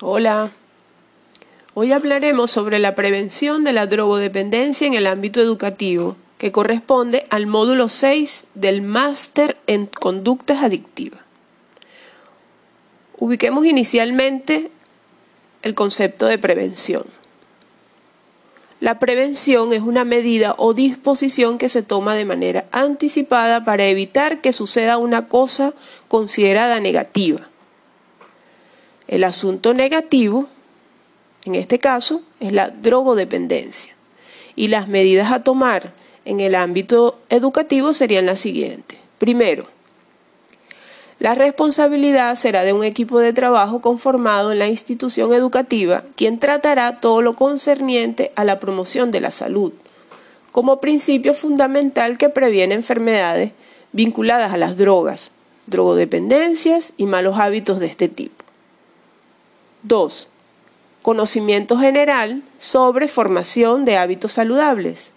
Hola. Hoy hablaremos sobre la prevención de la drogodependencia en el ámbito educativo, que corresponde al módulo 6 del Máster en Conductas Adictivas. Ubiquemos inicialmente el concepto de prevención. La prevención es una medida o disposición que se toma de manera anticipada para evitar que suceda una cosa considerada negativa. El asunto negativo, en este caso, es la drogodependencia. Y las medidas a tomar en el ámbito educativo serían las siguientes. Primero, la responsabilidad será de un equipo de trabajo conformado en la institución educativa, quien tratará todo lo concerniente a la promoción de la salud, como principio fundamental que previene enfermedades vinculadas a las drogas, drogodependencias y malos hábitos de este tipo. 2. Conocimiento general sobre formación de hábitos saludables.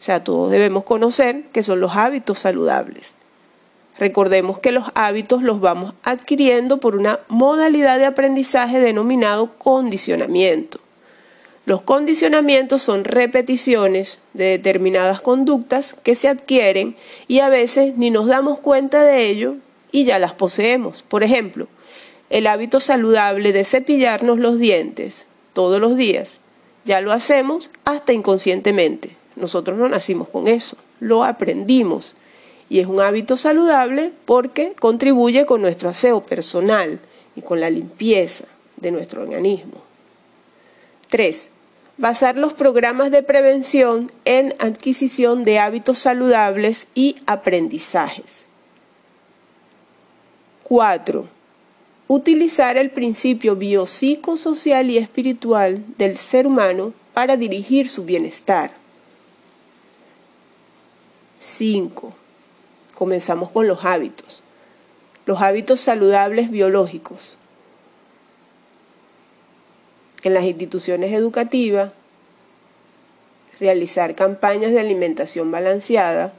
O sea, todos debemos conocer qué son los hábitos saludables. Recordemos que los hábitos los vamos adquiriendo por una modalidad de aprendizaje denominado condicionamiento. Los condicionamientos son repeticiones de determinadas conductas que se adquieren y a veces ni nos damos cuenta de ello y ya las poseemos. Por ejemplo, el hábito saludable de cepillarnos los dientes todos los días. Ya lo hacemos hasta inconscientemente. Nosotros no nacimos con eso, lo aprendimos y es un hábito saludable porque contribuye con nuestro aseo personal y con la limpieza de nuestro organismo. 3. Basar los programas de prevención en adquisición de hábitos saludables y aprendizajes. 4. Utilizar el principio biopsicosocial y espiritual del ser humano para dirigir su bienestar. 5 Comenzamos con los hábitos. Los hábitos saludables biológicos. En las instituciones educativas, realizar campañas de alimentación balanceada,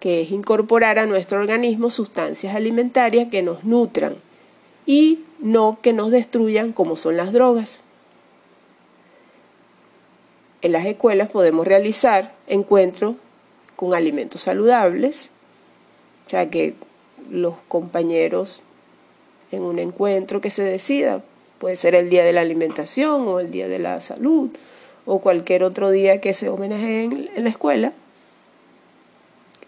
que es incorporar a nuestro organismo sustancias alimentarias que nos nutran y no que nos destruyan como son las drogas. En las escuelas podemos realizar encuentros con alimentos saludables o sea, que los compañeros en un encuentro que se decida, puede ser el día de la alimentación o el día de la salud o cualquier otro día que se homenajee en, la escuela,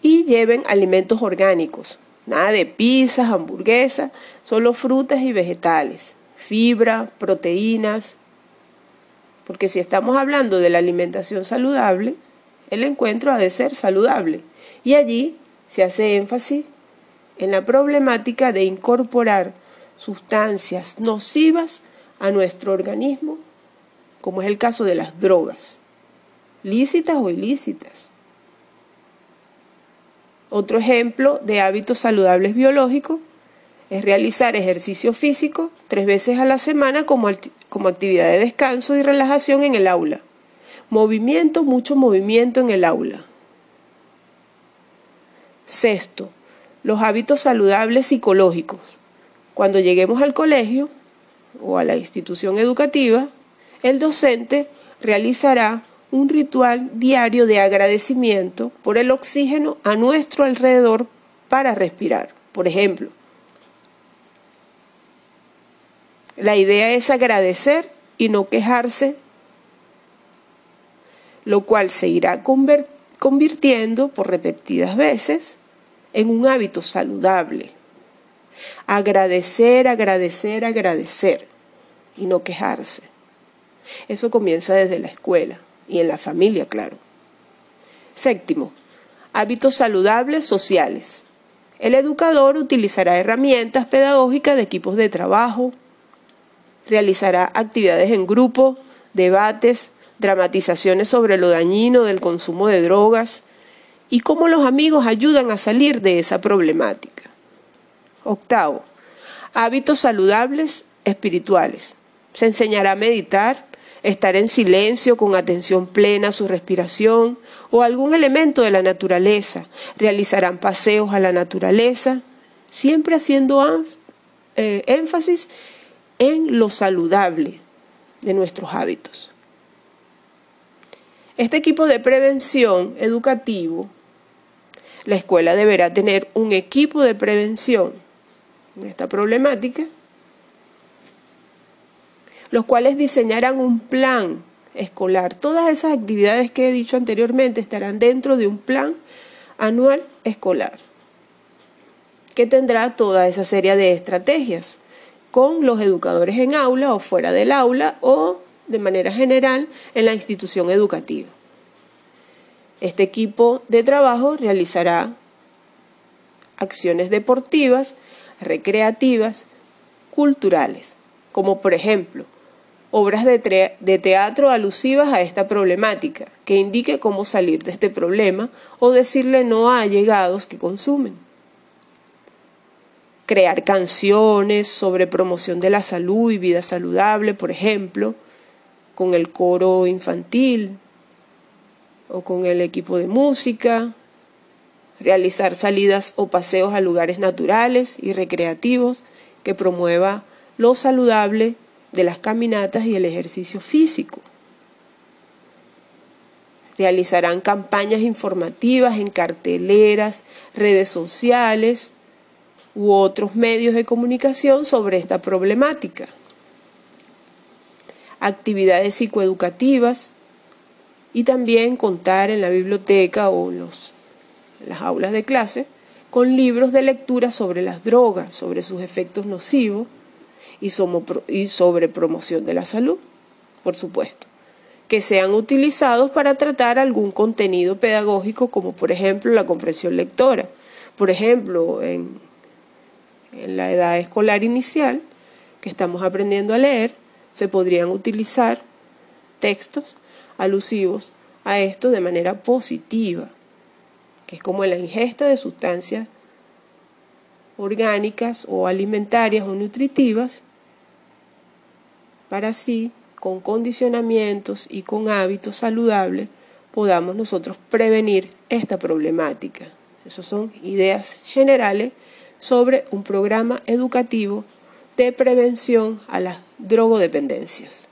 y lleven alimentos orgánicos, nada de pizzas, hamburguesas, solo frutas y vegetales, fibra, proteínas, porque si estamos hablando de la alimentación saludable, el encuentro ha de ser saludable. Y allí se hace énfasis en la problemática de incorporar sustancias nocivas a nuestro organismo, como es el caso de las drogas, lícitas o ilícitas. Otro ejemplo de hábitos saludables biológicos es realizar ejercicio físico tres veces a la semana como, como actividad de descanso y relajación en el aula. Movimiento, mucho movimiento en el aula. Sexto, los hábitos saludables psicológicos. Cuando lleguemos al colegio o a la institución educativa, el docente realizará un ritual diario de agradecimiento por el oxígeno a nuestro alrededor para respirar. Por ejemplo, la idea es agradecer y no quejarse, lo cual se irá convirtiendo por repetidas veces en un hábito saludable. Agradecer, agradecer, agradecer y no quejarse. Eso comienza desde la escuela y en la familia, claro. Séptimo, hábitos saludables sociales. El educador utilizará herramientas pedagógicas de equipos de trabajo, realizará actividades en grupo, debates, dramatizaciones sobre lo dañino del consumo de drogas, y cómo los amigos ayudan a salir de esa problemática. Octavo, hábitos saludables espirituales. Se enseñará a meditar, estar en silencio con atención plena a su respiración o algún elemento de la naturaleza. Realizarán paseos a la naturaleza, siempre haciendo eh, énfasis en lo saludable de nuestros hábitos. Este equipo de prevención educativo, la escuela deberá tener un equipo de prevención de esta problemática, los cuales diseñarán un plan escolar. Todas esas actividades que he dicho anteriormente estarán dentro de un plan anual escolar que tendrá toda esa serie de estrategias con los educadores en aula o fuera del aula o de manera general en la institución educativa. Este equipo de trabajo realizará acciones deportivas, recreativas, culturales, como por ejemplo obras de, teatro alusivas a esta problemática, que indique cómo salir de este problema o decirle no a allegados que consumen. Crear canciones sobre promoción de la salud y vida saludable, por ejemplo, con el coro infantil o con el equipo de música, realizar salidas o paseos a lugares naturales y recreativos que promueva lo saludable de las caminatas y el ejercicio físico. Realizarán campañas informativas en carteleras, redes sociales, u otros medios de comunicación sobre esta problemática. Actividades psicoeducativas y también contar en la biblioteca o los, las aulas de clase con libros de lectura sobre las drogas, sobre sus efectos nocivos y sobre promoción de la salud, por supuesto, que sean utilizados para tratar algún contenido pedagógico como por ejemplo la comprensión lectora. Por ejemplo, en en la edad escolar inicial, que estamos aprendiendo a leer, se podrían utilizar textos alusivos a esto de manera positiva, que es como la ingesta de sustancias orgánicas o alimentarias o nutritivas, para así, con condicionamientos y con hábitos saludables, podamos nosotros prevenir esta problemática. Esas son ideas generales sobre un programa educativo de prevención a las drogodependencias.